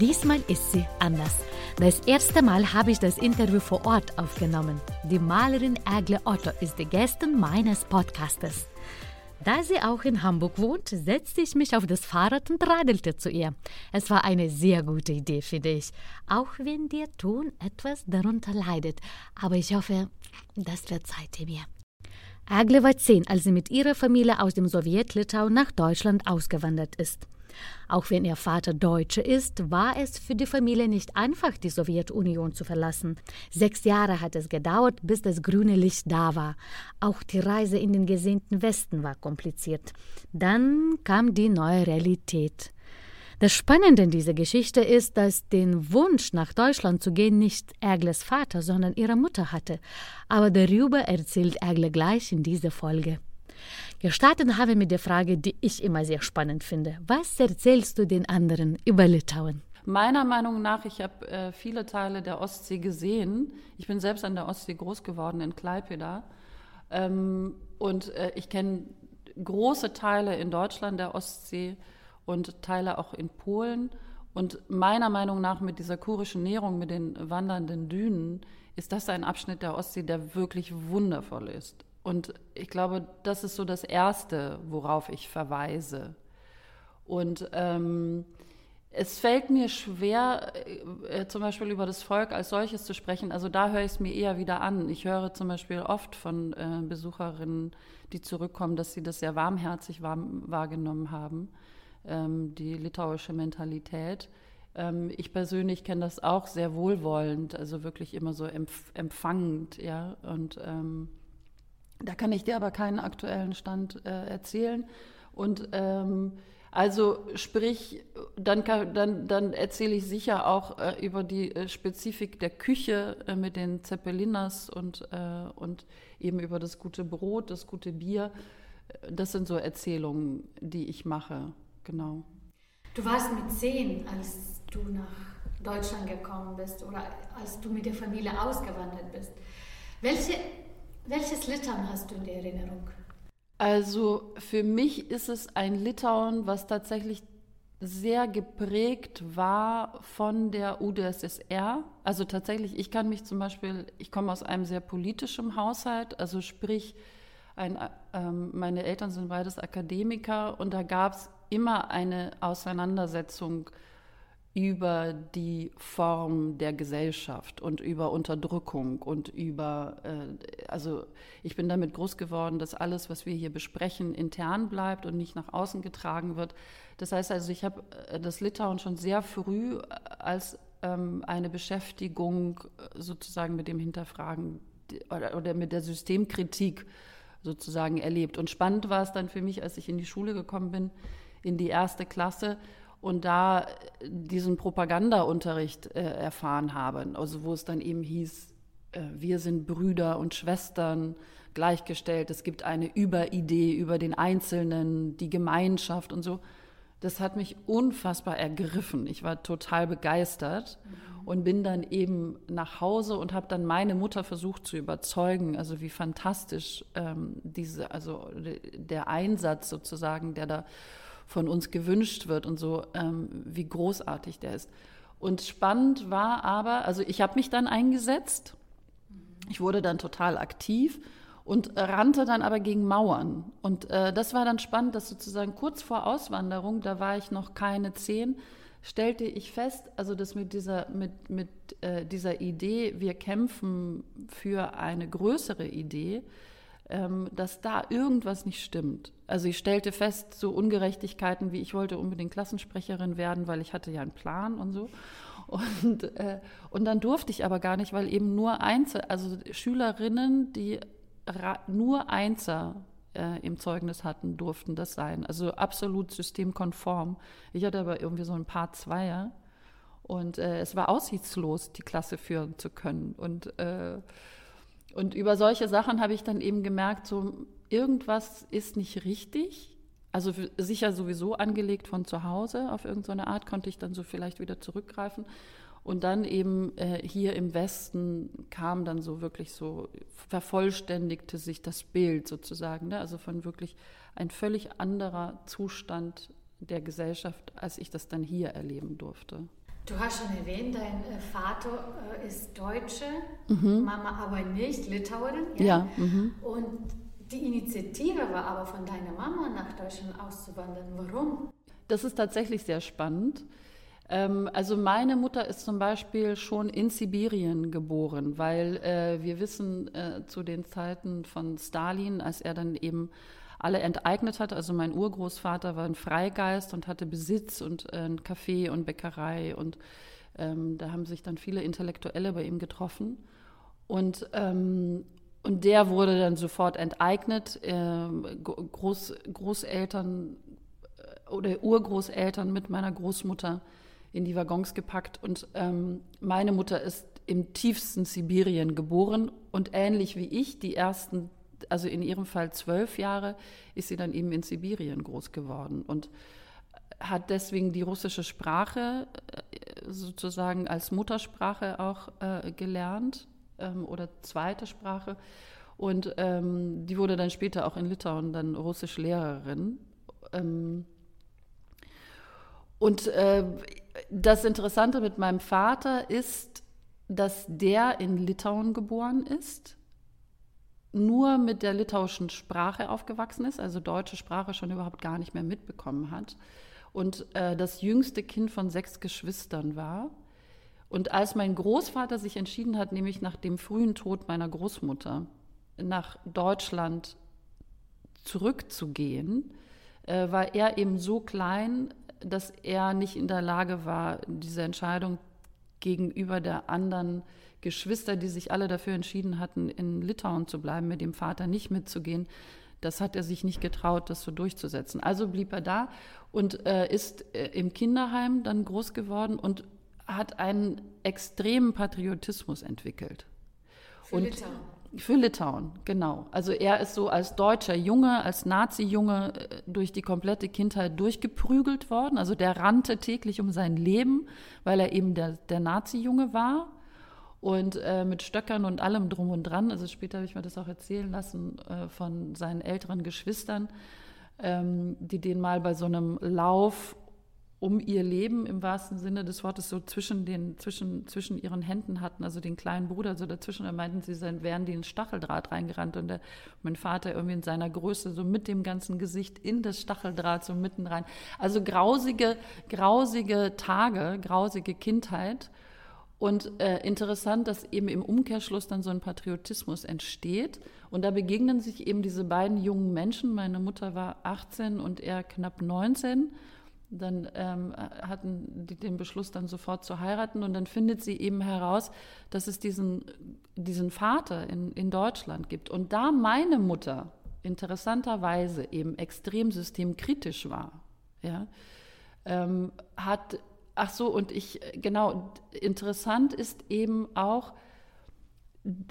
Diesmal ist sie anders. Das erste Mal habe ich das Interview vor Ort aufgenommen. Die Malerin Agle Otto ist die Gästin meines Podcastes. Da sie auch in Hamburg wohnt, setzte ich mich auf das Fahrrad und radelte zu ihr. Es war eine sehr gute Idee, finde ich. Auch wenn der Ton etwas darunter leidet. Aber ich hoffe, das verzeiht ihr mir. Agle war zehn, als sie mit ihrer Familie aus dem Sowjetlitauen nach Deutschland ausgewandert ist. Auch wenn ihr Vater Deutsche ist, war es für die Familie nicht einfach, die Sowjetunion zu verlassen. Sechs Jahre hat es gedauert, bis das grüne Licht da war. Auch die Reise in den gesehnten Westen war kompliziert. Dann kam die neue Realität. Das Spannende in dieser Geschichte ist, dass den Wunsch, nach Deutschland zu gehen, nicht Ergles Vater, sondern ihre Mutter hatte. Aber darüber erzählt Ergle gleich in dieser Folge. Gestartet habe mit der Frage, die ich immer sehr spannend finde. Was erzählst du den anderen über Litauen? Meiner Meinung nach, ich habe äh, viele Teile der Ostsee gesehen. Ich bin selbst an der Ostsee groß geworden, in Klaipeda. Ähm, und äh, ich kenne große Teile in Deutschland der Ostsee und Teile auch in Polen. Und meiner Meinung nach mit dieser kurischen Näherung, mit den wandernden Dünen, ist das ein Abschnitt der Ostsee, der wirklich wundervoll ist. Und ich glaube, das ist so das Erste, worauf ich verweise. Und ähm, es fällt mir schwer, äh, zum Beispiel über das Volk als solches zu sprechen. Also da höre ich es mir eher wieder an. Ich höre zum Beispiel oft von äh, Besucherinnen, die zurückkommen, dass sie das sehr warmherzig warm, wahrgenommen haben, ähm, die litauische Mentalität. Ähm, ich persönlich kenne das auch sehr wohlwollend, also wirklich immer so empf empfangend, ja. Und ähm, da kann ich dir aber keinen aktuellen Stand äh, erzählen. Und ähm, also sprich, dann, kann, dann, dann erzähle ich sicher auch äh, über die äh, Spezifik der Küche äh, mit den Zeppeliners und, äh, und eben über das gute Brot, das gute Bier. Das sind so Erzählungen, die ich mache, genau. Du warst mit zehn, als du nach Deutschland gekommen bist oder als du mit der Familie ausgewandert bist. Welche welches Litauen hast du in der Erinnerung? Also für mich ist es ein Litauen, was tatsächlich sehr geprägt war von der UdSSR. Also tatsächlich, ich kann mich zum Beispiel, ich komme aus einem sehr politischen Haushalt, also sprich, ein, ähm, meine Eltern sind beides Akademiker und da gab es immer eine Auseinandersetzung über die Form der Gesellschaft und über Unterdrückung und über, äh, also ich bin damit groß geworden, dass alles, was wir hier besprechen, intern bleibt und nicht nach außen getragen wird. Das heißt also, ich habe äh, das Litauen schon sehr früh äh, als ähm, eine Beschäftigung äh, sozusagen mit dem Hinterfragen oder, oder mit der Systemkritik sozusagen erlebt. Und spannend war es dann für mich, als ich in die Schule gekommen bin, in die erste Klasse, und da diesen Propagandaunterricht äh, erfahren habe, also wo es dann eben hieß, äh, wir sind Brüder und Schwestern gleichgestellt, es gibt eine Überidee über den Einzelnen, die Gemeinschaft und so. Das hat mich unfassbar ergriffen. Ich war total begeistert mhm. und bin dann eben nach Hause und habe dann meine Mutter versucht zu überzeugen, also wie fantastisch ähm, diese, also der Einsatz sozusagen, der da von uns gewünscht wird und so, ähm, wie großartig der ist. Und spannend war aber, also ich habe mich dann eingesetzt, ich wurde dann total aktiv und rannte dann aber gegen Mauern. Und äh, das war dann spannend, dass sozusagen kurz vor Auswanderung, da war ich noch keine zehn, stellte ich fest, also dass mit dieser, mit, mit, äh, dieser Idee, wir kämpfen für eine größere Idee, ähm, dass da irgendwas nicht stimmt. Also ich stellte fest, so Ungerechtigkeiten wie ich wollte unbedingt Klassensprecherin werden, weil ich hatte ja einen Plan und so. Und, äh, und dann durfte ich aber gar nicht, weil eben nur Einzel, also Schülerinnen, die nur Einser äh, im Zeugnis hatten, durften das sein. Also absolut systemkonform. Ich hatte aber irgendwie so ein paar Zweier. Und äh, es war aussichtslos, die Klasse führen zu können. Und, äh, und über solche Sachen habe ich dann eben gemerkt, so irgendwas ist nicht richtig. Also sicher sowieso angelegt von zu Hause auf irgendeine Art, konnte ich dann so vielleicht wieder zurückgreifen. Und dann eben äh, hier im Westen kam dann so wirklich so, vervollständigte sich das Bild sozusagen. Ne? Also von wirklich ein völlig anderer Zustand der Gesellschaft, als ich das dann hier erleben durfte. Du hast schon erwähnt, dein äh, Vater äh, ist Deutsche, mhm. Mama aber nicht, Litauerin. Ja. ja mhm. Und die Initiative war aber von deiner Mama nach Deutschland auszuwandern. Warum? Das ist tatsächlich sehr spannend. Ähm, also meine Mutter ist zum Beispiel schon in Sibirien geboren, weil äh, wir wissen zu den Zeiten von Stalin, als er dann eben alle enteignet hat. Also mein Urgroßvater war ein Freigeist und hatte Besitz und äh, ein Café und Bäckerei und ähm, da haben sich dann viele Intellektuelle bei ihm getroffen. Und, ähm, und der wurde dann sofort enteignet. Äh, Groß, Großeltern äh, oder Urgroßeltern mit meiner Großmutter in die Waggons gepackt. Und ähm, meine Mutter ist im tiefsten Sibirien geboren und ähnlich wie ich, die ersten, also in ihrem Fall zwölf Jahre, ist sie dann eben in Sibirien groß geworden und hat deswegen die russische Sprache äh, sozusagen als Muttersprache auch äh, gelernt ähm, oder zweite Sprache. Und ähm, die wurde dann später auch in Litauen dann Russisch-Lehrerin. Ähm, und äh, das Interessante mit meinem Vater ist, dass der in Litauen geboren ist, nur mit der litauischen Sprache aufgewachsen ist, also deutsche Sprache schon überhaupt gar nicht mehr mitbekommen hat und äh, das jüngste Kind von sechs Geschwistern war. Und als mein Großvater sich entschieden hat, nämlich nach dem frühen Tod meiner Großmutter nach Deutschland zurückzugehen, äh, war er eben so klein, dass er nicht in der Lage war, diese Entscheidung gegenüber der anderen Geschwister, die sich alle dafür entschieden hatten, in Litauen zu bleiben, mit dem Vater nicht mitzugehen, das hat er sich nicht getraut, das so durchzusetzen. Also blieb er da und äh, ist äh, im Kinderheim dann groß geworden und hat einen extremen Patriotismus entwickelt. Für und Litauen. Für Litauen, genau. Also er ist so als deutscher Junge, als Nazi-Junge äh, durch die komplette Kindheit durchgeprügelt worden. Also der rannte täglich um sein Leben, weil er eben der, der Nazi-Junge war und äh, mit Stöckern und allem drum und dran. Also später habe ich mir das auch erzählen lassen äh, von seinen älteren Geschwistern, ähm, die den mal bei so einem Lauf um ihr Leben im wahrsten Sinne des Wortes so zwischen, den, zwischen, zwischen ihren Händen hatten, also den kleinen Bruder so dazwischen. Da meinten sie, dann wären die in Stacheldraht reingerannt und der, mein Vater irgendwie in seiner Größe so mit dem ganzen Gesicht in das Stacheldraht so mitten rein. Also grausige, grausige Tage, grausige Kindheit. Und äh, interessant, dass eben im Umkehrschluss dann so ein Patriotismus entsteht. Und da begegnen sich eben diese beiden jungen Menschen. Meine Mutter war 18 und er knapp 19 dann ähm, hatten die den Beschluss, dann sofort zu heiraten. Und dann findet sie eben heraus, dass es diesen, diesen Vater in, in Deutschland gibt. Und da meine Mutter interessanterweise eben extrem systemkritisch war, ja, ähm, hat, ach so, und ich, genau, interessant ist eben auch,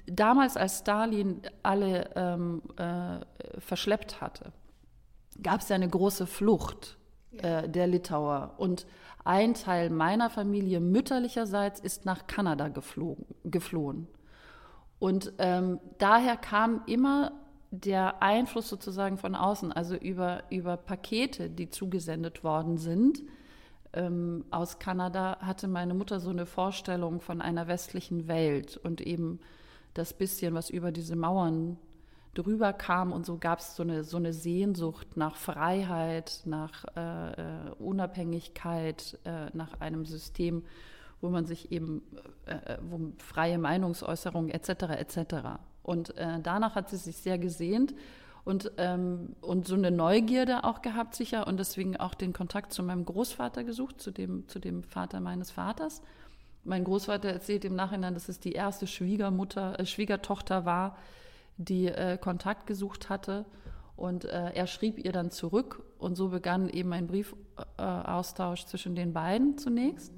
damals als Stalin alle ähm, äh, verschleppt hatte, gab es ja eine große Flucht äh, der Litauer. Und ein Teil meiner Familie mütterlicherseits ist nach Kanada geflogen, geflohen. Und ähm, daher kam immer der Einfluss sozusagen von außen, also über, über Pakete, die zugesendet worden sind. Ähm, aus Kanada hatte meine Mutter so eine Vorstellung von einer westlichen Welt und eben das bisschen, was über diese Mauern drüber kam und so gab es so eine, so eine Sehnsucht nach Freiheit, nach äh, äh, Unabhängigkeit, äh, nach einem System, wo man sich eben, äh, äh wo freie Meinungsäußerung etc. etc. Und äh, danach hat sie sich sehr gesehnt und, ähm, und so eine Neugierde auch gehabt sicher und deswegen auch den Kontakt zu meinem Großvater gesucht, zu dem, zu dem Vater meines Vaters. Mein Großvater erzählt im Nachhinein, dass es die erste Schwiegermutter, Schwiegertochter war, die äh, Kontakt gesucht hatte. Und äh, er schrieb ihr dann zurück und so begann eben ein Briefaustausch zwischen den beiden zunächst.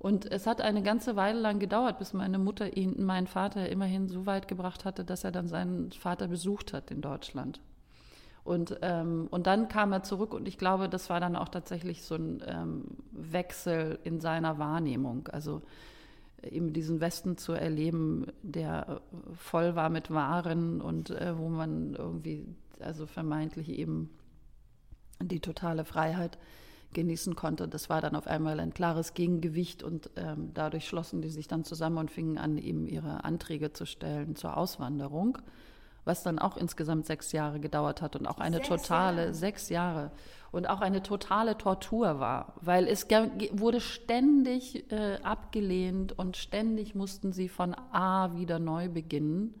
Und es hat eine ganze Weile lang gedauert, bis meine Mutter ihn, meinen Vater immerhin so weit gebracht hatte, dass er dann seinen Vater besucht hat in Deutschland. Und, ähm, und dann kam er zurück und ich glaube, das war dann auch tatsächlich so ein ähm, Wechsel in seiner Wahrnehmung. Also eben diesen Westen zu erleben, der äh, voll war mit Waren und äh, wo man irgendwie, also vermeintlich eben die totale Freiheit genießen konnte. Das war dann auf einmal ein klares Gegengewicht und ähm, dadurch schlossen die sich dann zusammen und fingen an, eben ihre Anträge zu stellen zur Auswanderung, was dann auch insgesamt sechs Jahre gedauert hat und auch eine sechs totale, Jahre. sechs Jahre und auch eine totale Tortur war, weil es wurde ständig äh, abgelehnt und ständig mussten sie von A wieder neu beginnen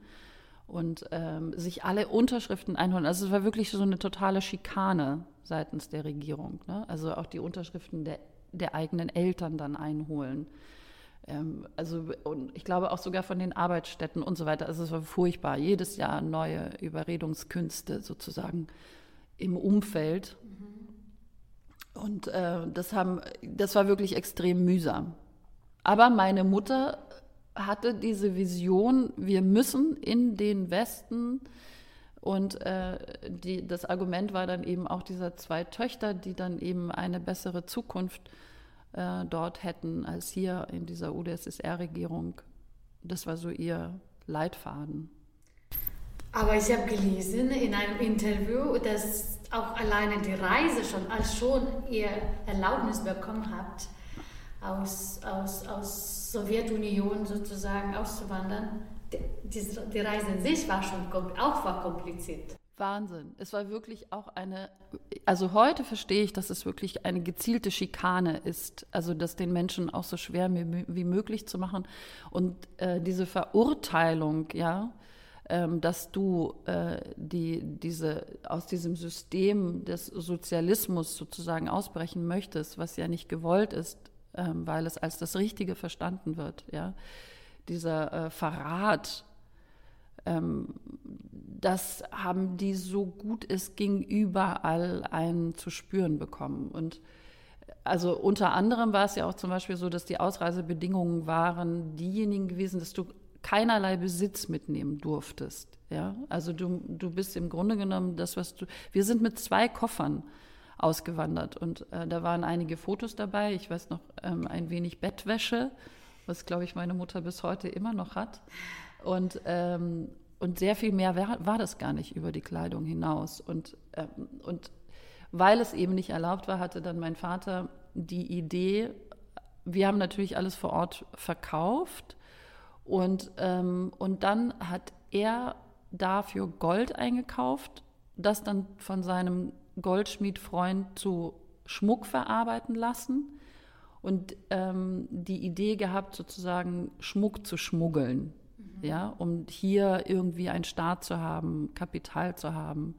und ähm, sich alle Unterschriften einholen. Also es war wirklich so eine totale Schikane seitens der Regierung. Ne? Also auch die Unterschriften der, der eigenen Eltern dann einholen. Ähm, also und ich glaube auch sogar von den Arbeitsstätten und so weiter. Also es war furchtbar. Jedes Jahr neue Überredungskünste sozusagen im Umfeld. Mhm. Und äh, das, haben, das war wirklich extrem mühsam. Aber meine Mutter hatte diese Vision, wir müssen in den Westen und äh, die, das Argument war dann eben auch dieser zwei Töchter, die dann eben eine bessere Zukunft äh, dort hätten als hier in dieser UdSSR-Regierung. Das war so ihr Leitfaden. Aber ich habe gelesen in einem Interview, dass auch alleine die Reise schon, als schon ihr Erlaubnis bekommen habt, aus, aus, aus Sowjetunion sozusagen auszuwandern, die, die Reise in sich war schon auch war kompliziert. Wahnsinn. Es war wirklich auch eine, also heute verstehe ich, dass es wirklich eine gezielte Schikane ist, also das den Menschen auch so schwer wie möglich zu machen. Und äh, diese Verurteilung, ja, ähm, dass du äh, die, diese, aus diesem System des Sozialismus sozusagen ausbrechen möchtest, was ja nicht gewollt ist, ähm, weil es als das Richtige verstanden wird, ja dieser äh, Verrat, ähm, das haben die so gut es ging überall einen zu spüren bekommen. Und also unter anderem war es ja auch zum Beispiel so, dass die Ausreisebedingungen waren diejenigen gewesen, dass du keinerlei Besitz mitnehmen durftest. Ja, also du, du bist im Grunde genommen das, was du. Wir sind mit zwei Koffern ausgewandert und äh, da waren einige Fotos dabei. Ich weiß noch ähm, ein wenig Bettwäsche was, glaube ich, meine Mutter bis heute immer noch hat. Und, ähm, und sehr viel mehr war, war, das gar nicht über die Kleidung hinaus. Und, ähm, und weil es eben nicht erlaubt war, hatte dann mein Vater die Idee, wir haben natürlich alles vor Ort verkauft und, ähm, und dann hat er dafür Gold eingekauft, das dann von seinem Goldschmiedfreund zu Schmuck verarbeiten lassen und ähm, die Idee gehabt, sozusagen Schmuck zu schmuggeln, mhm. ja, um hier irgendwie einen Staat zu haben, Kapital zu haben,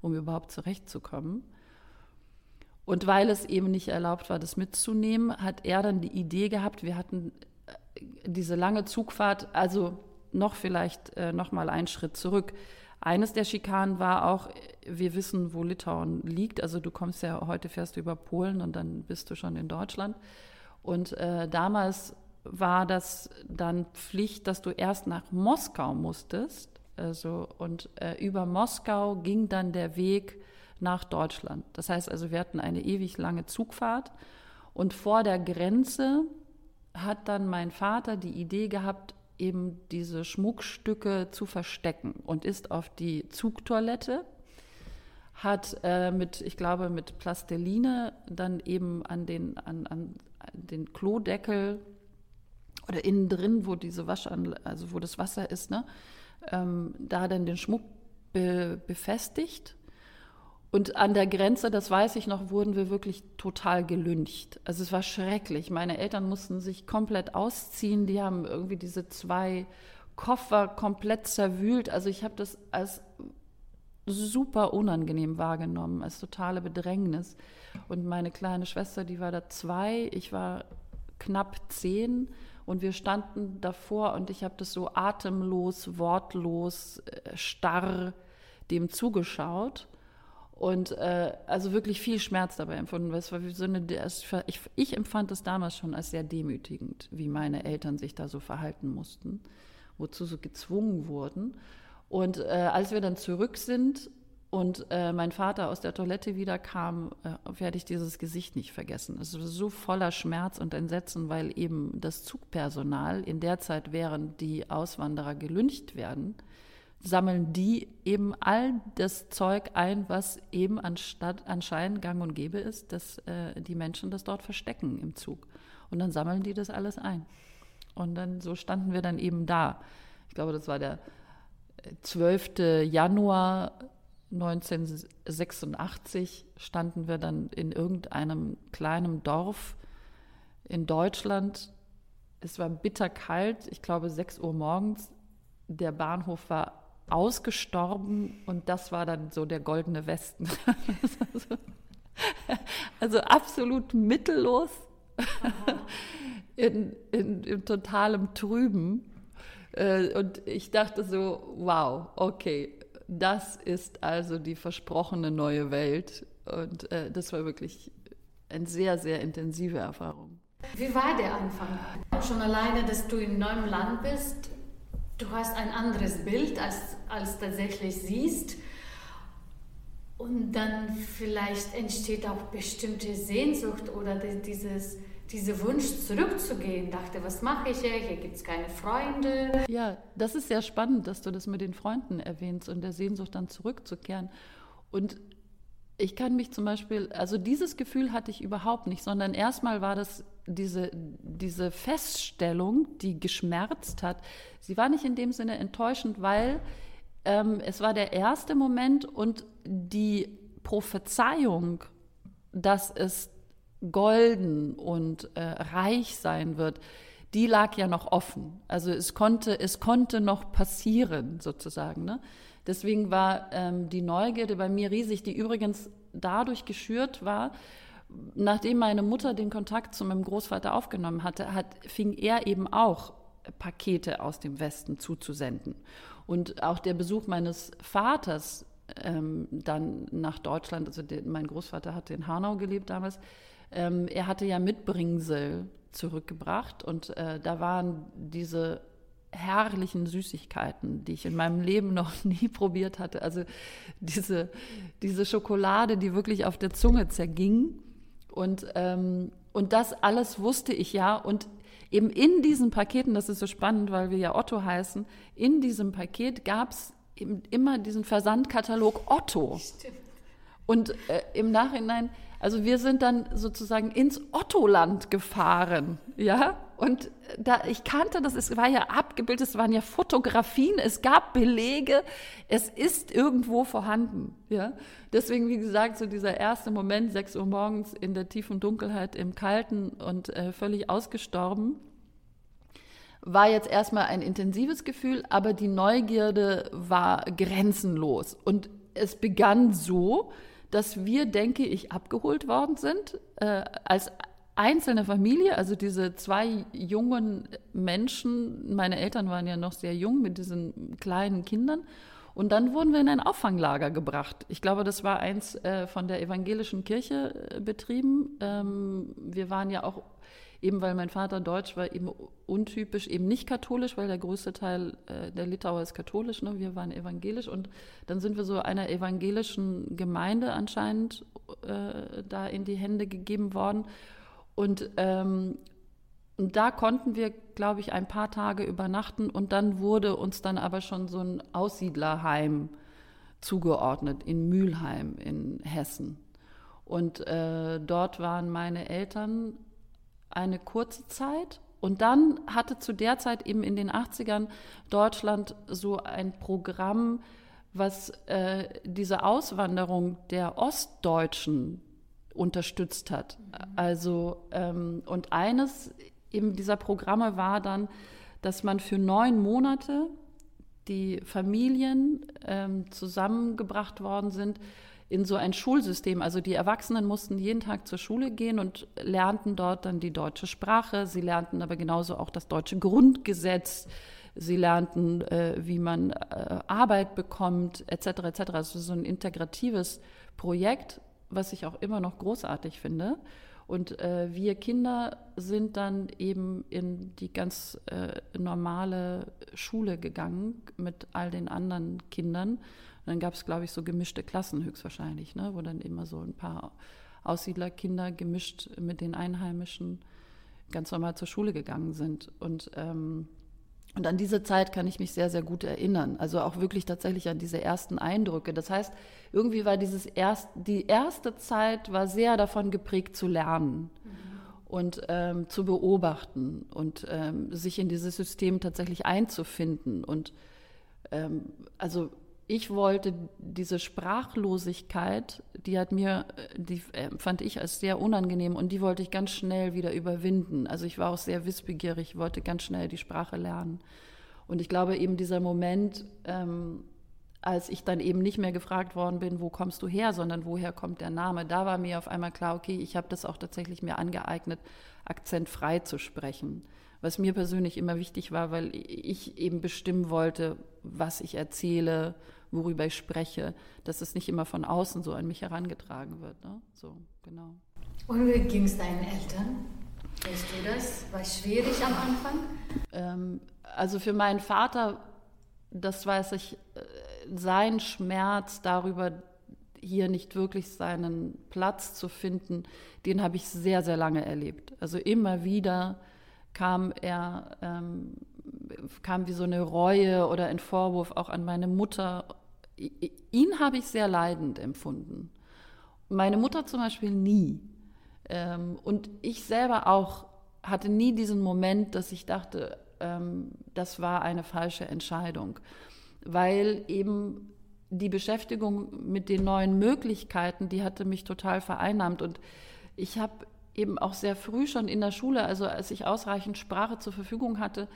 um überhaupt zurechtzukommen. Und weil es eben nicht erlaubt war, das mitzunehmen, hat er dann die Idee gehabt, wir hatten äh, diese lange Zugfahrt, also noch vielleicht äh, noch mal einen Schritt zurück. Eines der Schikanen war auch, wir wissen, wo Litauen liegt. Also du kommst ja heute fährst du über Polen und dann bist du schon in Deutschland. Und äh, damals war das dann Pflicht, dass du erst nach Moskau musstest. Also, und äh, über Moskau ging dann der Weg nach Deutschland. Das heißt also, wir hatten eine ewig lange Zugfahrt. Und vor der Grenze hat dann mein Vater die Idee gehabt, eben diese Schmuckstücke zu verstecken und ist auf die Zugtoilette, hat äh, mit, ich glaube, mit Plasteline dann eben an den, an, an den Klodeckel oder innen drin, wo diese Waschanlage, also wo das Wasser ist, ne, ähm, da dann den Schmuck be befestigt. Und an der Grenze, das weiß ich noch, wurden wir wirklich total gelüncht. Also es war schrecklich. Meine Eltern mussten sich komplett ausziehen. Die haben irgendwie diese zwei Koffer komplett zerwühlt. Also ich habe das als super unangenehm wahrgenommen, als totale Bedrängnis. Und meine kleine Schwester, die war da zwei, ich war knapp zehn und wir standen davor und ich habe das so atemlos, wortlos, äh, starr dem zugeschaut. Und äh, also wirklich viel Schmerz dabei empfunden. Es war so eine, ich, ich empfand es damals schon als sehr demütigend, wie meine Eltern sich da so verhalten mussten, wozu so gezwungen wurden. Und äh, als wir dann zurück sind und äh, mein Vater aus der Toilette wieder kam, äh, werde ich dieses Gesicht nicht vergessen. Es war so voller Schmerz und Entsetzen, weil eben das Zugpersonal in der Zeit, während die Auswanderer gelüncht werden, sammeln die eben all das Zeug ein, was eben anstatt, anscheinend gang und gäbe ist, dass äh, die Menschen das dort verstecken im Zug. Und dann sammeln die das alles ein. Und dann so standen wir dann eben da. Ich glaube, das war der 12. Januar 1986 standen wir dann in irgendeinem kleinen Dorf in Deutschland. Es war bitterkalt, ich glaube 6 Uhr morgens. Der Bahnhof war ausgestorben und das war dann so der goldene Westen. also, absolut mittellos, in, in, in totalem Trüben. Äh, und ich dachte so, wow, okay, das ist also die versprochene neue Welt. Und äh, das war wirklich eine sehr, sehr intensive Erfahrung. Wie war der Anfang? Schon alleine, dass du in neuem Land bist, du hast ein anderes Bild, als, als tatsächlich siehst. Und dann vielleicht entsteht auch bestimmte Sehnsucht oder dieses dieser Wunsch zurückzugehen, dachte, was mache ich hier? Hier gibt es keine Freunde. Ja, das ist sehr spannend, dass du das mit den Freunden erwähnst und der Sehnsucht dann zurückzukehren. Und ich kann mich zum Beispiel, also dieses Gefühl hatte ich überhaupt nicht, sondern erstmal war das diese, diese Feststellung, die geschmerzt hat. Sie war nicht in dem Sinne enttäuschend, weil ähm, es war der erste Moment und die Prophezeiung, dass es golden und äh, reich sein wird, die lag ja noch offen. Also es konnte, es konnte noch passieren, sozusagen. Ne? Deswegen war ähm, die Neugierde bei mir riesig, die übrigens dadurch geschürt war, nachdem meine Mutter den Kontakt zu meinem Großvater aufgenommen hatte, hat, fing er eben auch Pakete aus dem Westen zuzusenden. Und auch der Besuch meines Vaters ähm, dann nach Deutschland, also der, mein Großvater hatte in Hanau gelebt damals, ähm, er hatte ja Mitbringsel zurückgebracht und äh, da waren diese herrlichen Süßigkeiten, die ich in meinem Leben noch nie probiert hatte. Also diese, diese Schokolade, die wirklich auf der Zunge zerging. Und, ähm, und das alles wusste ich ja. Und eben in diesen Paketen, das ist so spannend, weil wir ja Otto heißen, in diesem Paket gab es immer diesen Versandkatalog Otto. Stimmt. Und äh, im Nachhinein also wir sind dann sozusagen ins Ottoland gefahren, ja. Und da ich kannte das, es war ja abgebildet, es waren ja Fotografien, es gab Belege, es ist irgendwo vorhanden, ja. Deswegen, wie gesagt, so dieser erste Moment, sechs Uhr morgens in der tiefen Dunkelheit im Kalten und äh, völlig ausgestorben, war jetzt erstmal ein intensives Gefühl, aber die Neugierde war grenzenlos. Und es begann so, dass wir, denke ich, abgeholt worden sind äh, als einzelne Familie, also diese zwei jungen Menschen, meine Eltern waren ja noch sehr jung mit diesen kleinen Kindern. Und dann wurden wir in ein Auffanglager gebracht. Ich glaube, das war eins äh, von der evangelischen Kirche äh, betrieben. Ähm, wir waren ja auch eben weil mein Vater deutsch war, eben untypisch, eben nicht katholisch, weil der größte Teil äh, der Litauer ist katholisch, ne? wir waren evangelisch und dann sind wir so einer evangelischen Gemeinde anscheinend äh, da in die Hände gegeben worden und ähm, da konnten wir, glaube ich, ein paar Tage übernachten und dann wurde uns dann aber schon so ein Aussiedlerheim zugeordnet in Mülheim in Hessen. Und äh, dort waren meine Eltern eine kurze Zeit. Und dann hatte zu der Zeit eben in den 80ern Deutschland so ein Programm, was äh, diese Auswanderung der Ostdeutschen unterstützt hat. Also, ähm, und eines eben dieser Programme war dann, dass man für neun Monate die Familien ähm, zusammengebracht worden sind in so ein Schulsystem. Also die Erwachsenen mussten jeden Tag zur Schule gehen und lernten dort dann die deutsche Sprache. Sie lernten aber genauso auch das deutsche Grundgesetz, sie lernten, äh, wie man äh, Arbeit bekommt, etc. etc. Also so ein integratives Projekt, was ich auch immer noch großartig finde. Und äh, wir Kinder sind dann eben in die ganz äh, normale Schule gegangen mit all den anderen Kindern. Und dann gab es, glaube ich, so gemischte Klassen höchstwahrscheinlich, ne? wo dann immer so ein paar Aussiedlerkinder gemischt mit den Einheimischen ganz normal zur Schule gegangen sind. Und ähm, und an diese Zeit kann ich mich sehr, sehr gut erinnern. Also auch wirklich tatsächlich an diese ersten Eindrücke. Das heißt, irgendwie war dieses erst, die erste Zeit war sehr davon geprägt zu lernen mhm. und ähm, zu beobachten und ähm, sich in dieses System tatsächlich einzufinden. Und ähm, also ich wollte diese Sprachlosigkeit, die hat mir, die äh, fand ich als sehr unangenehm und die wollte ich ganz schnell wieder überwinden. Also ich war auch sehr wissbegierig, wollte ganz schnell die Sprache lernen. Und ich glaube eben dieser Moment, ähm, als ich dann eben nicht mehr gefragt worden bin, wo kommst du her, sondern woher kommt der Name, da war mir auf einmal klar, okay, ich habe das auch tatsächlich mir angeeignet, akzentfrei zu sprechen was mir persönlich immer wichtig war, weil ich eben bestimmen wollte, was ich erzähle, worüber ich spreche, dass es nicht immer von außen so an mich herangetragen wird. Ne? So, genau. Und wie ging es deinen Eltern? Weißt du das? War es schwierig am Anfang? Ähm, also für meinen Vater, das weiß ich, äh, sein Schmerz darüber, hier nicht wirklich seinen Platz zu finden, den habe ich sehr, sehr lange erlebt. Also immer wieder kam er, ähm, kam wie so eine Reue oder ein Vorwurf auch an meine Mutter. Ihn habe ich sehr leidend empfunden. Meine Mutter zum Beispiel nie. Ähm, und ich selber auch hatte nie diesen Moment, dass ich dachte, ähm, das war eine falsche Entscheidung, weil eben die Beschäftigung mit den neuen Möglichkeiten, die hatte mich total vereinnahmt und ich habe eben auch sehr früh schon in der Schule, also als ich ausreichend Sprache zur Verfügung hatte,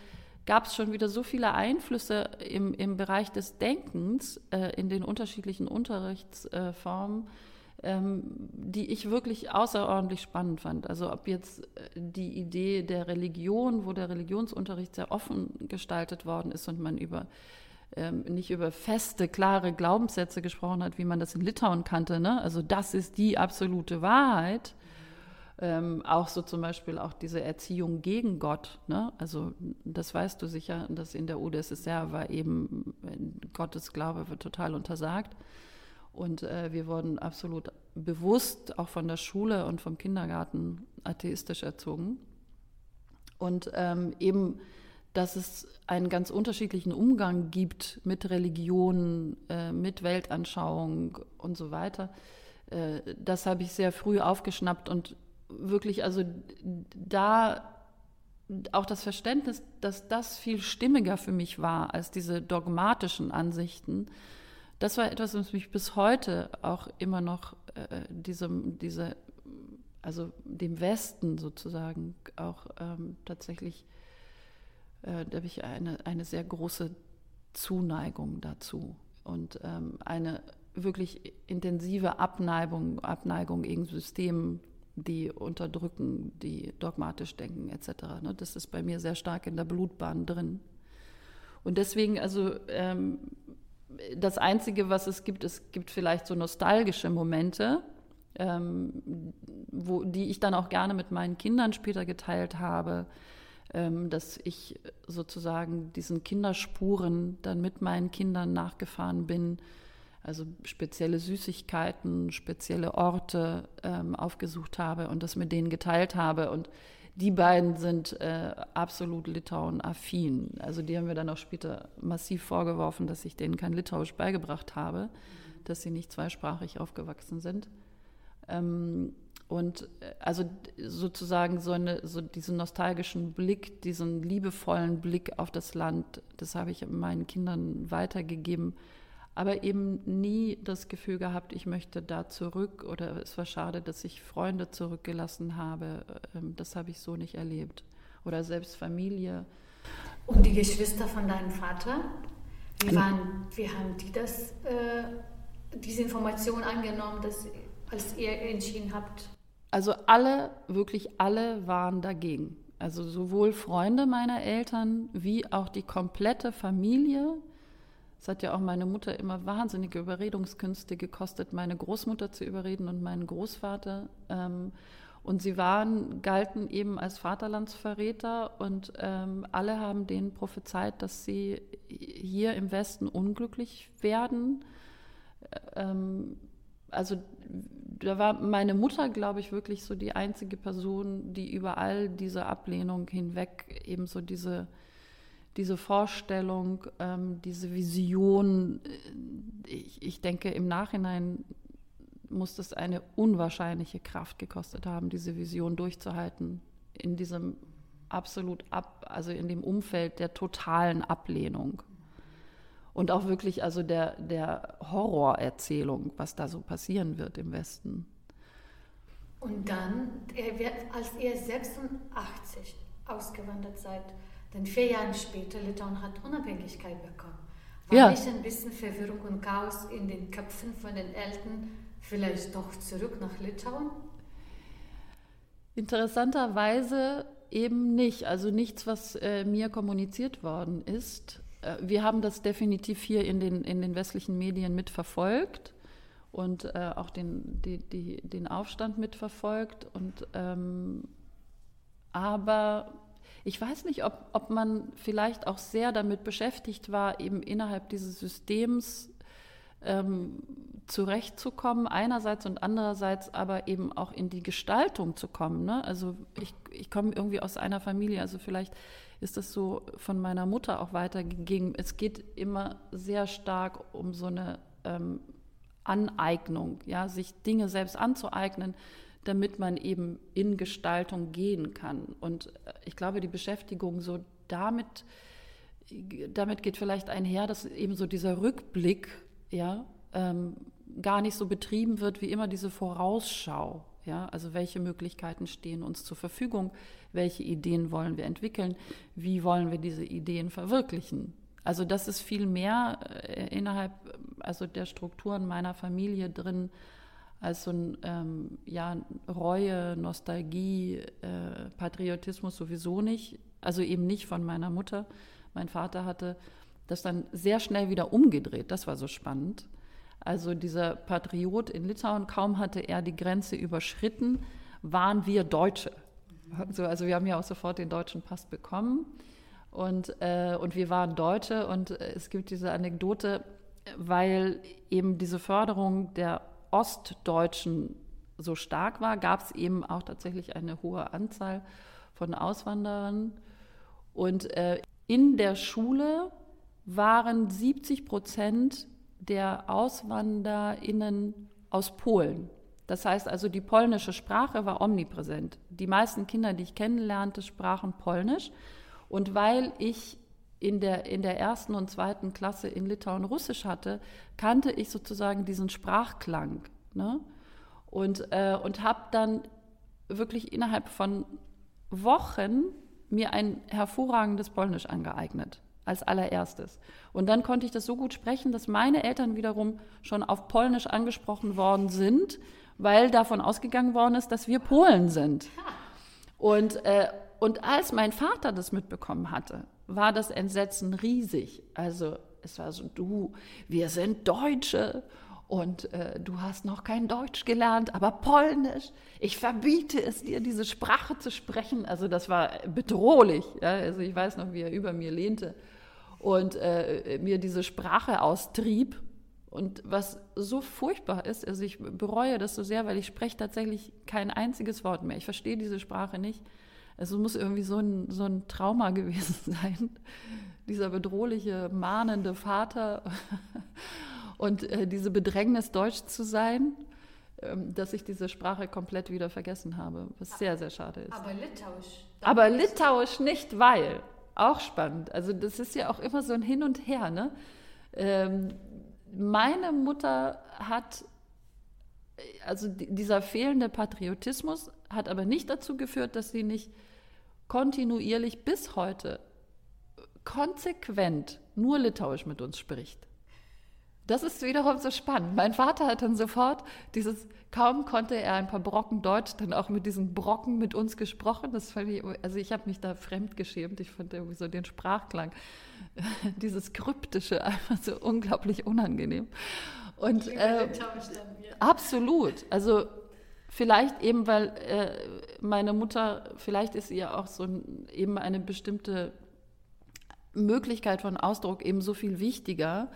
gab es schon wieder so viele Einflüsse im, im Bereich des Denkens äh, in den unterschiedlichen Unterrichtsformen, äh, ähm, die ich wirklich außerordentlich spannend fand. Also ob jetzt äh, die Idee der Religion, wo der Religionsunterricht sehr offen gestaltet worden ist und man über ähm, nicht über feste, klare Glaubenssätze gesprochen hat, wie man das in Litauen kannte. Ne? Also das ist die absolute Wahrheit, ähm, auch so zum Beispiel auch diese Erziehung gegen Gott. Ne? Also das weißt du sicher, dass in der UdSSR war eben Gottes Glaube wird total untersagt. Und äh, wir wurden absolut bewusst auch von der Schule und vom Kindergarten atheistisch erzogen. Und ähm, eben, dass es einen ganz unterschiedlichen Umgang gibt mit Religion, äh, mit Weltanschauung und so weiter. Äh, das habe ich sehr früh aufgeschnappt und wirklich, also da auch das Verständnis, dass das viel stimmiger für mich war als diese dogmatischen Ansichten, das war etwas, was mich bis heute auch immer noch äh, diesem, diese, also dem Westen sozusagen auch ähm, tatsächlich, äh, da habe ich eine, eine sehr große Zuneigung dazu und ähm, eine wirklich intensive Abneigung, Abneigung gegen Systemen, die unterdrücken, die dogmatisch denken etc. Ne? Das ist bei mir sehr stark in der Blutbahn drin. Und deswegen, also ähm, das Einzige, was es gibt, es gibt vielleicht so nostalgische Momente, ähm, wo, die ich dann auch gerne mit meinen Kindern später geteilt habe, ähm, dass ich sozusagen diesen Kinderspuren dann mit meinen Kindern nachgefahren bin also spezielle Süßigkeiten, spezielle Orte ähm, aufgesucht habe und das mit denen geteilt habe. Und die beiden sind äh, absolut Litauen-affin. Also die haben mir dann auch später massiv vorgeworfen, dass ich denen kein Litauisch beigebracht habe, dass sie nicht zweisprachig aufgewachsen sind. Ähm, und äh, also sozusagen so, eine, so diesen nostalgischen Blick, diesen liebevollen Blick auf das Land, das habe ich meinen Kindern weitergegeben aber eben nie das Gefühl gehabt, ich möchte da zurück oder es war schade, dass ich Freunde zurückgelassen habe. Ähm, das habe ich so nicht erlebt. Oder selbst Familie. Und die Geschwister von deinem Vater, wie, waren, wie haben die das, äh, diese Information angenommen, dass, als ihr entschieden habt? Also alle, wirklich alle waren dagegen. Also sowohl Freunde meiner Eltern wie auch die komplette Familie. Es hat ja auch meine Mutter immer wahnsinnige Überredungskünste gekostet, meine Großmutter zu überreden und meinen Großvater. Ähm, und sie waren, galten eben als Vaterlandsverräter und ähm, alle haben denen prophezeit, dass sie hier im Westen unglücklich werden. Ähm, also da war meine Mutter, glaube ich, wirklich so die einzige Person, die über all diese Ablehnung hinweg eben so diese, diese Vorstellung, ähm, diese Vision, äh, ich, ich denke im Nachhinein muss das eine unwahrscheinliche Kraft gekostet haben, diese Vision durchzuhalten in diesem absolut ab, also in dem Umfeld der totalen Ablehnung und auch wirklich also der, der Horrorerzählung, was da so passieren wird im Westen. Und dann, als ihr 86 ausgewandert seid, dann vier Jahre später, Litauen hat Unabhängigkeit bekommen. War ja. nicht ein bisschen Verwirrung und Chaos in den Köpfen von den Eltern, vielleicht doch zurück nach Litauen? Interessanterweise eben nicht. Also nichts, was äh, mir kommuniziert worden ist. Äh, wir haben das definitiv hier in den, in den westlichen Medien mitverfolgt und äh, auch den, die, die, den Aufstand mitverfolgt. Und, ähm, aber ich weiß nicht, ob, ob man vielleicht auch sehr damit beschäftigt war, eben innerhalb dieses Systems ähm, zurechtzukommen, einerseits und andererseits aber eben auch in die Gestaltung zu kommen. Ne? Also ich, ich komme irgendwie aus einer Familie, also vielleicht ist das so von meiner Mutter auch weitergegangen. Es geht immer sehr stark um so eine ähm, Aneignung, ja, sich Dinge selbst anzueignen, damit man eben in Gestaltung gehen kann. Und äh, ich glaube, die Beschäftigung so damit, damit geht vielleicht einher, dass eben so dieser Rückblick, ja, ähm, gar nicht so betrieben wird wie immer diese Vorausschau. Ja, also welche Möglichkeiten stehen uns zur Verfügung? Welche Ideen wollen wir entwickeln? Wie wollen wir diese Ideen verwirklichen? Also das ist viel mehr äh, innerhalb also der Strukturen meiner Familie drin als so ein ähm, ja, Reue, Nostalgie, äh, Patriotismus sowieso nicht. Also eben nicht von meiner Mutter. Mein Vater hatte das dann sehr schnell wieder umgedreht. Das war so spannend. Also dieser Patriot in Litauen, kaum hatte er die Grenze überschritten, waren wir Deutsche. Also, also wir haben ja auch sofort den deutschen Pass bekommen und, äh, und wir waren Deutsche und es gibt diese Anekdote, weil eben diese Förderung der Ostdeutschen so stark war, gab es eben auch tatsächlich eine hohe Anzahl von Auswanderern. Und äh, in der Schule waren 70 Prozent der AuswanderInnen aus Polen. Das heißt also, die polnische Sprache war omnipräsent. Die meisten Kinder, die ich kennenlernte, sprachen Polnisch. Und weil ich in der, in der ersten und zweiten Klasse in Litauen Russisch hatte, kannte ich sozusagen diesen Sprachklang. Ne? Und, äh, und habe dann wirklich innerhalb von Wochen mir ein hervorragendes Polnisch angeeignet als allererstes. Und dann konnte ich das so gut sprechen, dass meine Eltern wiederum schon auf Polnisch angesprochen worden sind, weil davon ausgegangen worden ist, dass wir Polen sind. Und, äh, und als mein Vater das mitbekommen hatte, war das Entsetzen riesig. Also es war so, du, wir sind Deutsche und äh, du hast noch kein Deutsch gelernt, aber Polnisch. Ich verbiete es dir, diese Sprache zu sprechen. Also das war bedrohlich. Ja? Also ich weiß noch, wie er über mir lehnte und äh, mir diese Sprache austrieb. Und was so furchtbar ist, also ich bereue das so sehr, weil ich spreche tatsächlich kein einziges Wort mehr. Ich verstehe diese Sprache nicht. Es muss irgendwie so ein, so ein Trauma gewesen sein, dieser bedrohliche, mahnende Vater und äh, diese Bedrängnis, Deutsch zu sein, ähm, dass ich diese Sprache komplett wieder vergessen habe, was sehr, sehr schade ist. Aber Litauisch. Aber Litauisch nicht, weil auch spannend. Also das ist ja auch immer so ein Hin und Her. Ne? Ähm, meine Mutter hat, also dieser fehlende Patriotismus hat aber nicht dazu geführt, dass sie nicht kontinuierlich bis heute konsequent nur Litauisch mit uns spricht. Das ist wiederum so spannend. Mein Vater hat dann sofort dieses, kaum konnte er ein paar Brocken Deutsch, dann auch mit diesen Brocken mit uns gesprochen. Das fand ich, also ich habe mich da fremd geschämt. Ich fand irgendwie so den Sprachklang, dieses Kryptische einfach so unglaublich unangenehm. Und äh, absolut. Also vielleicht eben, weil äh, meine Mutter, vielleicht ist ihr auch so eben eine bestimmte Möglichkeit von Ausdruck eben so viel wichtiger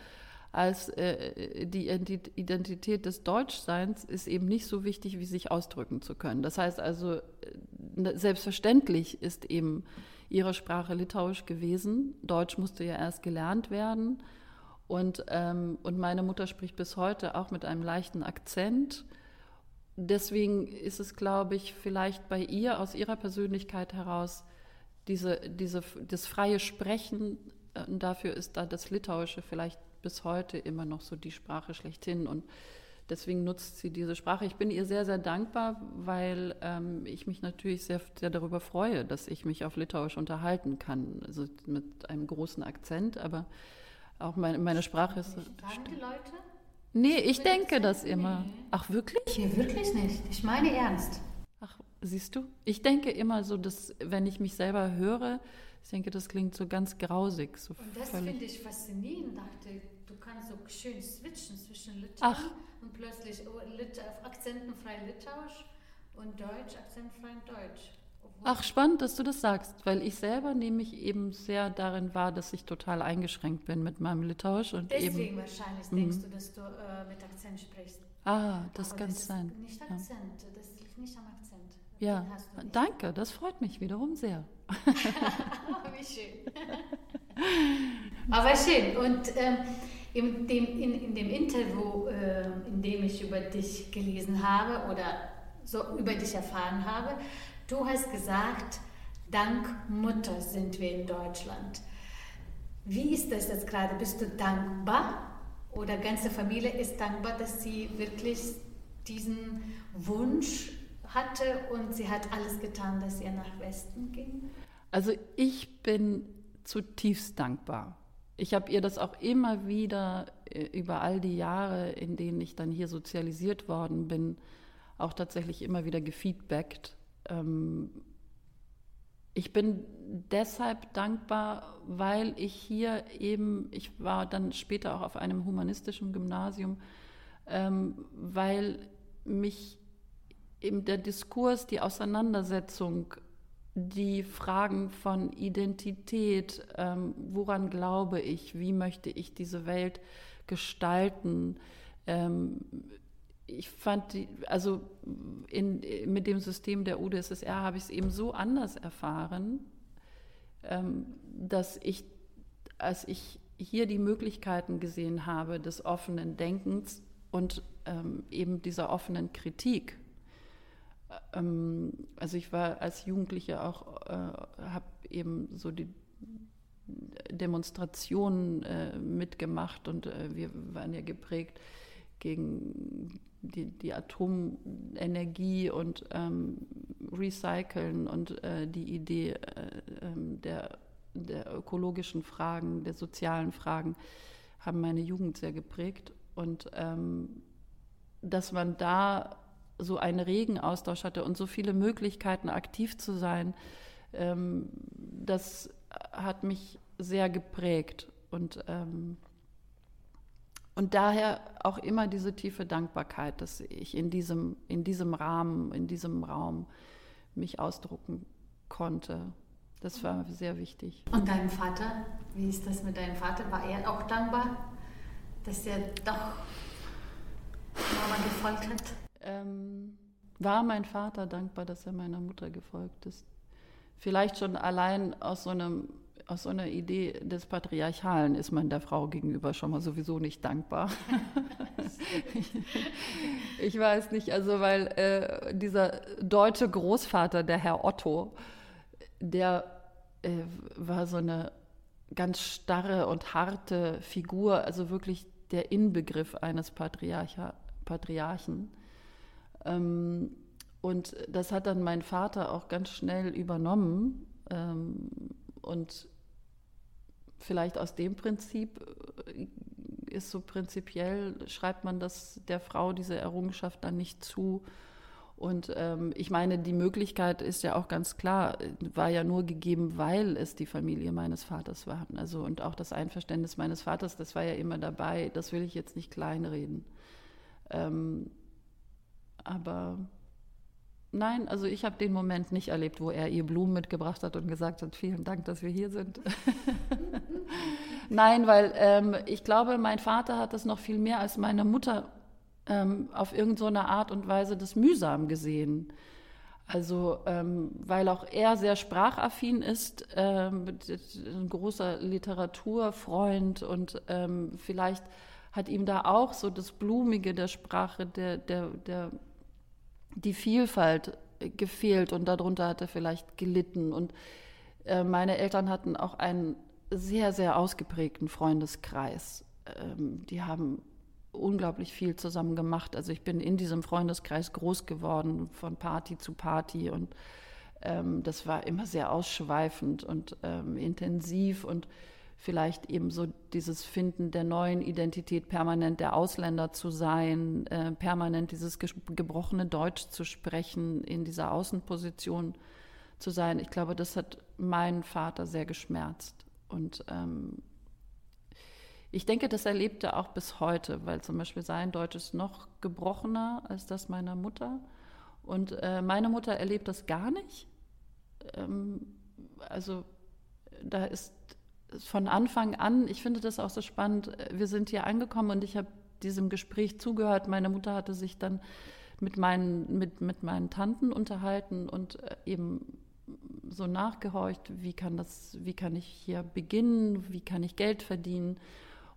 als äh, die Identität des Deutschseins ist eben nicht so wichtig, wie sich ausdrücken zu können. Das heißt also, äh, selbstverständlich ist eben ihre Sprache Litauisch gewesen. Deutsch musste ja erst gelernt werden. Und, ähm, und meine Mutter spricht bis heute auch mit einem leichten Akzent. Deswegen ist es, glaube ich, vielleicht bei ihr aus ihrer Persönlichkeit heraus diese, diese, das freie Sprechen, äh, dafür ist da das Litauische vielleicht bis heute immer noch so die Sprache schlechthin. Und deswegen nutzt sie diese Sprache. Ich bin ihr sehr, sehr dankbar, weil ähm, ich mich natürlich sehr, sehr darüber freue, dass ich mich auf Litauisch unterhalten kann. Also mit einem großen Akzent, aber auch meine, meine Sprache ist. Die Leute? Nee, ich denke das immer. Ach, wirklich? Nee, wirklich nicht. Ich meine ernst. Ach, siehst du? Ich denke immer so, dass, wenn ich mich selber höre, ich denke, das klingt so ganz grausig. So und das finde ich faszinierend. Dachte, du kannst so schön switchen zwischen Litauen Ach. und plötzlich oh, Lit akzentenfrei Litauisch und Deutsch, akzentfrei Deutsch. Ach, spannend, dass du das sagst, weil ich selber nehme ich eben sehr darin wahr, dass ich total eingeschränkt bin mit meinem Litauisch. Und Deswegen eben, wahrscheinlich denkst du, dass du äh, mit Akzent sprichst. Ah, das kann das sein. Nicht Akzent, ja. das liegt nicht am Akzent. Ja, danke, das freut mich wiederum sehr. Wie schön. Aber schön. Und ähm, in, dem, in, in, dem Interview, äh, in dem ich über dich gelesen habe oder so über dich erfahren habe, du hast gesagt, dank Mutter sind wir in Deutschland. Wie ist das jetzt gerade? Bist du dankbar oder ganze Familie ist dankbar, dass sie wirklich diesen Wunsch hatte und sie hat alles getan, dass ihr nach Westen ging? Also ich bin zutiefst dankbar. Ich habe ihr das auch immer wieder äh, über all die Jahre, in denen ich dann hier sozialisiert worden bin, auch tatsächlich immer wieder gefeedbackt. Ähm, ich bin deshalb dankbar, weil ich hier eben, ich war dann später auch auf einem humanistischen Gymnasium, ähm, weil mich eben der Diskurs, die Auseinandersetzung, die Fragen von Identität, ähm, woran glaube ich, wie möchte ich diese Welt gestalten. Ähm, ich fand, die, also in, mit dem System der UdSSR habe ich es eben so anders erfahren, ähm, dass ich, als ich hier die Möglichkeiten gesehen habe des offenen Denkens und ähm, eben dieser offenen Kritik, ähm, also ich war als Jugendliche auch, äh, habe eben so die Demonstrationen äh, mitgemacht und äh, wir waren ja geprägt gegen die, die Atomenergie und ähm, Recyceln und äh, die Idee äh, ähm, der, der ökologischen Fragen, der sozialen Fragen haben meine Jugend sehr geprägt und ähm, dass man da so einen regen Austausch hatte und so viele Möglichkeiten, aktiv zu sein, ähm, das hat mich sehr geprägt. Und, ähm, und daher auch immer diese tiefe Dankbarkeit, dass ich in diesem, in diesem Rahmen, in diesem Raum mich ausdrucken konnte. Das war sehr wichtig. Und dein Vater, wie ist das mit deinem Vater? War er auch dankbar, dass er doch Mama gefolgt hat? ähm, war mein Vater dankbar, dass er meiner Mutter gefolgt ist. Vielleicht schon allein aus so, einem, aus so einer Idee des Patriarchalen ist man der Frau gegenüber schon mal sowieso nicht dankbar. ich weiß nicht, also weil äh, dieser deutsche Großvater, der Herr Otto, der äh, war so eine ganz starre und harte Figur, also wirklich der Inbegriff eines Patriarcha, Patriarchen. Ähm, und das hat dann mein Vater auch ganz schnell übernommen. Ähm, und vielleicht aus dem Prinzip äh, ist so prinzipiell, schreibt man das der Frau diese Errungenschaft dann nicht zu. Und ähm, ich meine, die Möglichkeit ist ja auch ganz klar, war ja nur gegeben, weil es die Familie meines Vaters war. Also und auch das Einverständnis meines Vaters, das war ja immer dabei. Das will ich jetzt nicht kleinreden. Ähm, aber nein, also ich habe den Moment nicht erlebt, wo er ihr Blumen mitgebracht hat und gesagt hat, vielen Dank, dass wir hier sind. nein, weil ähm, ich glaube, mein Vater hat das noch viel mehr als meine Mutter ähm, auf irgendeine so Art und Weise das mühsam gesehen. Also, ähm, weil auch er sehr sprachaffin ist, ähm, ein großer Literaturfreund und ähm, vielleicht hat ihm da auch so das Blumige der Sprache, der, der, der, die Vielfalt gefehlt und darunter hat er vielleicht gelitten. Und äh, meine Eltern hatten auch einen sehr, sehr ausgeprägten Freundeskreis. Ähm, die haben unglaublich viel zusammen gemacht. Also ich bin in diesem Freundeskreis groß geworden, von Party zu Party und ähm, das war immer sehr ausschweifend und ähm, intensiv und vielleicht eben so dieses Finden der neuen Identität, permanent der Ausländer zu sein, äh, permanent dieses gebrochene Deutsch zu sprechen, in dieser Außenposition zu sein. Ich glaube, das hat meinen Vater sehr geschmerzt und ähm, ich denke, das erlebt er auch bis heute, weil zum Beispiel sein Deutsch ist noch gebrochener als das meiner Mutter. Und äh, meine Mutter erlebt das gar nicht. Ähm, also da ist von Anfang an, ich finde das auch so spannend, wir sind hier angekommen und ich habe diesem Gespräch zugehört. Meine Mutter hatte sich dann mit meinen, mit, mit meinen Tanten unterhalten und äh, eben so nachgehorcht, wie kann das, wie kann ich hier beginnen, wie kann ich Geld verdienen.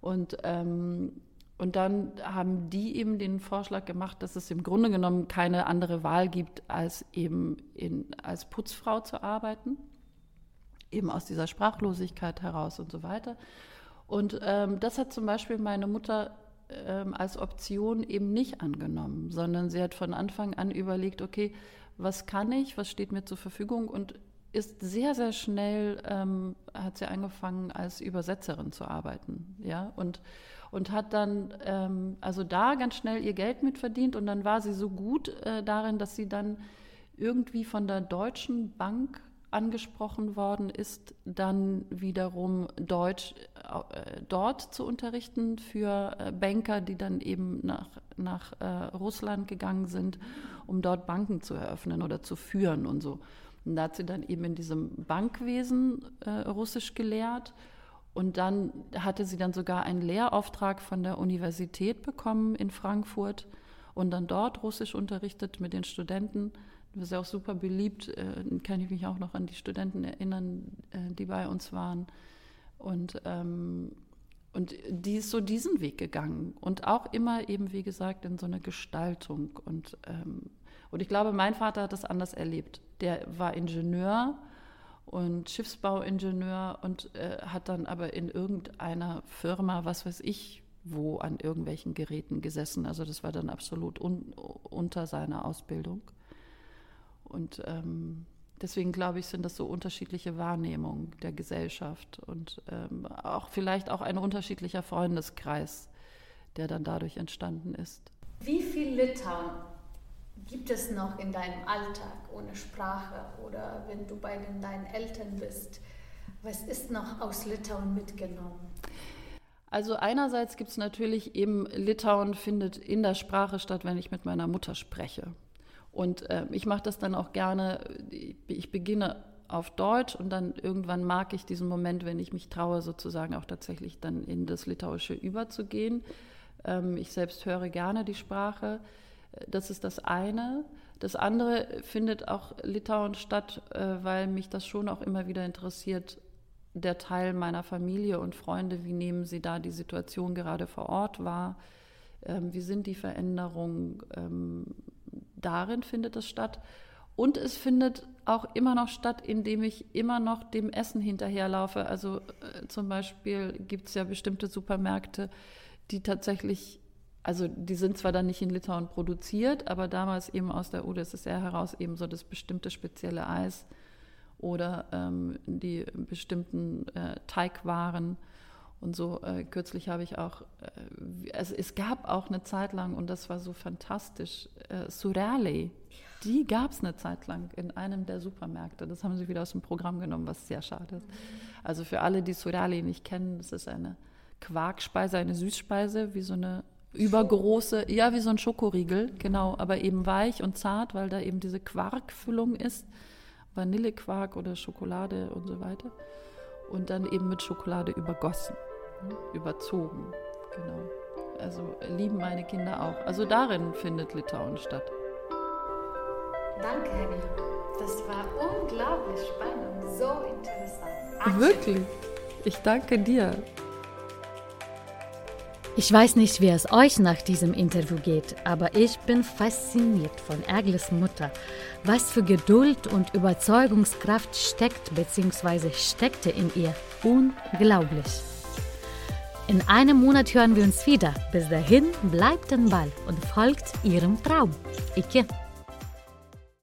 Und, ähm, und dann haben die eben den Vorschlag gemacht, dass es im Grunde genommen keine andere Wahl gibt, als eben in, als Putzfrau zu arbeiten, eben aus dieser Sprachlosigkeit heraus und so weiter. Und ähm, das hat zum Beispiel meine Mutter ähm, als Option eben nicht angenommen, sondern sie hat von Anfang an überlegt, okay, was kann ich, was steht mir zur Verfügung und ist sehr, sehr schnell, ähm, hat sie angefangen, als Übersetzerin zu arbeiten. Ja? Und, und hat dann ähm, also da ganz schnell ihr Geld mitverdient und dann war sie so gut äh, darin, dass sie dann irgendwie von der Deutschen Bank angesprochen worden ist, dann wiederum Deutsch äh, dort zu unterrichten für äh, Banker, die dann eben nach, nach äh, Russland gegangen sind, um dort Banken zu eröffnen oder zu führen und so. Und da hat sie dann eben in diesem Bankwesen äh, Russisch gelehrt. Und dann hatte sie dann sogar einen Lehrauftrag von der Universität bekommen in Frankfurt und dann dort Russisch unterrichtet mit den Studenten. Das ist ja auch super beliebt, äh, kann ich mich auch noch an die Studenten erinnern, äh, die bei uns waren. Und, ähm, und die ist so diesen Weg gegangen und auch immer eben, wie gesagt, in so eine Gestaltung. Und, ähm, und ich glaube, mein Vater hat das anders erlebt der war Ingenieur und Schiffsbauingenieur und äh, hat dann aber in irgendeiner Firma, was weiß ich, wo an irgendwelchen Geräten gesessen. Also das war dann absolut un unter seiner Ausbildung. Und ähm, deswegen glaube ich, sind das so unterschiedliche Wahrnehmungen der Gesellschaft und ähm, auch vielleicht auch ein unterschiedlicher Freundeskreis, der dann dadurch entstanden ist. Wie viel Litauen gibt es noch in deinem Alltag ohne Sprache oder wenn du bei den, deinen Eltern bist? Was ist noch aus Litauen mitgenommen? Also einerseits gibt es natürlich eben, Litauen findet in der Sprache statt, wenn ich mit meiner Mutter spreche. Und äh, ich mache das dann auch gerne, ich beginne auf Deutsch und dann irgendwann mag ich diesen Moment, wenn ich mich traue, sozusagen auch tatsächlich dann in das Litauische überzugehen. Ähm, ich selbst höre gerne die Sprache. Das ist das eine. Das andere findet auch Litauen statt, äh, weil mich das schon auch immer wieder interessiert, der Teil meiner Familie und Freunde, wie nehmen sie da die Situation gerade vor Ort wahr? Ähm, wie sind die Veränderungen? Ähm, darin findet es statt. Und es findet auch immer noch statt, indem ich immer noch dem Essen hinterherlaufe. Also äh, zum Beispiel gibt es ja bestimmte Supermärkte, die tatsächlich also die sind zwar dann nicht in Litauen produziert, aber damals eben aus der UdSSR heraus eben so das bestimmte spezielle Eis oder ähm, die bestimmten äh, Teigwaren. Und so äh, kürzlich habe ich auch, äh, also es gab auch eine Zeit lang, und das war so fantastisch, äh, Surreale. Die gab es eine Zeit lang in einem der Supermärkte. Das haben sie wieder aus dem Programm genommen, was sehr schade ist. Also für alle, die Surreale nicht kennen, das ist eine Quarkspeise, eine Süßspeise, wie so eine übergroße, ja, wie so ein Schokoriegel, genau, aber eben weich und zart, weil da eben diese Quarkfüllung ist, Vanillequark oder Schokolade und so weiter. Und dann eben mit Schokolade übergossen, überzogen, genau. Also lieben meine Kinder auch. Also darin findet Litauen statt. Danke, Henny. Das war unglaublich spannend, so interessant. Wirklich. Ich danke dir. Ich weiß nicht, wie es euch nach diesem Interview geht, aber ich bin fasziniert von Ergles Mutter. Was für Geduld und Überzeugungskraft steckt bzw. steckte in ihr. Unglaublich. In einem Monat hören wir uns wieder. Bis dahin bleibt den Ball und folgt ihrem Traum. Ike.